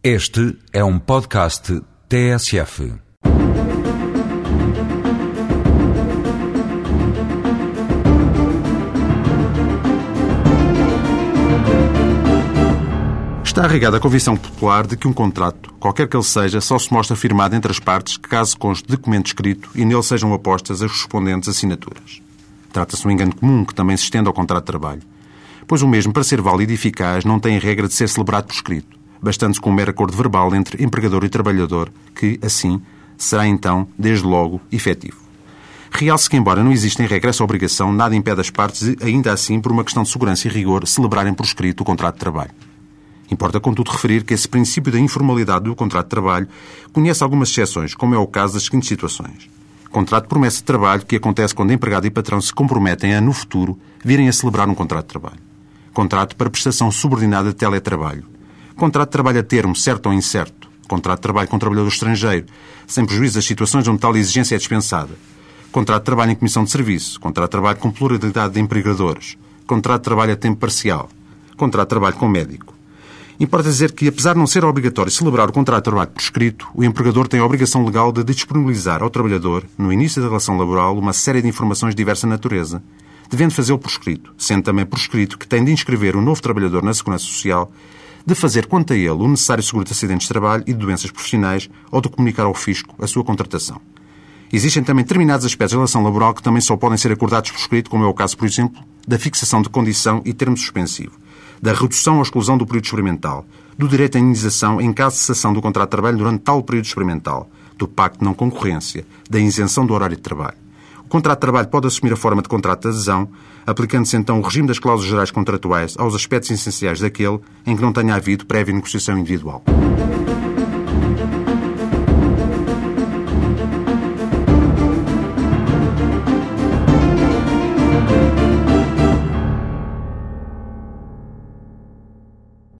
Este é um podcast TSF. Está arraigada a convicção popular de que um contrato, qualquer que ele seja, só se mostra firmado entre as partes caso conste documento escrito e nele sejam apostas as correspondentes assinaturas. Trata-se de um engano comum que também se estende ao contrato de trabalho, pois o mesmo, para ser válido e eficaz, não tem regra de ser celebrado por escrito, bastando-se com um mero acordo verbal entre empregador e trabalhador, que, assim, será então, desde logo, efetivo. Realce que, embora não exista em regra essa obrigação, nada impede as partes ainda assim, por uma questão de segurança e rigor, celebrarem por escrito o contrato de trabalho. Importa, contudo, referir que esse princípio da informalidade do contrato de trabalho conhece algumas exceções, como é o caso das seguintes situações. Contrato de promessa de trabalho que acontece quando empregado e patrão se comprometem a, no futuro, virem a celebrar um contrato de trabalho. Contrato para prestação subordinada de teletrabalho. Contrato de trabalho a termo, certo ou incerto. Contrato de trabalho com trabalhador estrangeiro, sem prejuízo das situações onde tal exigência é dispensada. Contrato de trabalho em comissão de serviço. Contrato de trabalho com pluralidade de empregadores. Contrato de trabalho a tempo parcial. Contrato de trabalho com médico. Importa dizer que, apesar de não ser obrigatório celebrar o contrato de trabalho por escrito, o empregador tem a obrigação legal de disponibilizar ao trabalhador, no início da relação laboral, uma série de informações de diversa natureza, devendo fazê-lo por escrito, sendo também por escrito que tem de inscrever o novo trabalhador na Segurança Social, de fazer quanto a ele o necessário seguro de acidentes de trabalho e de doenças profissionais ou de comunicar ao fisco a sua contratação. Existem também determinados aspectos da relação laboral que também só podem ser acordados por escrito, como é o caso, por exemplo, da fixação de condição e termo suspensivo da redução ou exclusão do período experimental, do direito à indenização em caso de cessação do contrato de trabalho durante tal período experimental, do pacto de não concorrência, da isenção do horário de trabalho. O contrato de trabalho pode assumir a forma de contrato de adesão, aplicando-se então o regime das cláusulas gerais contratuais aos aspectos essenciais daquele em que não tenha havido prévia negociação individual.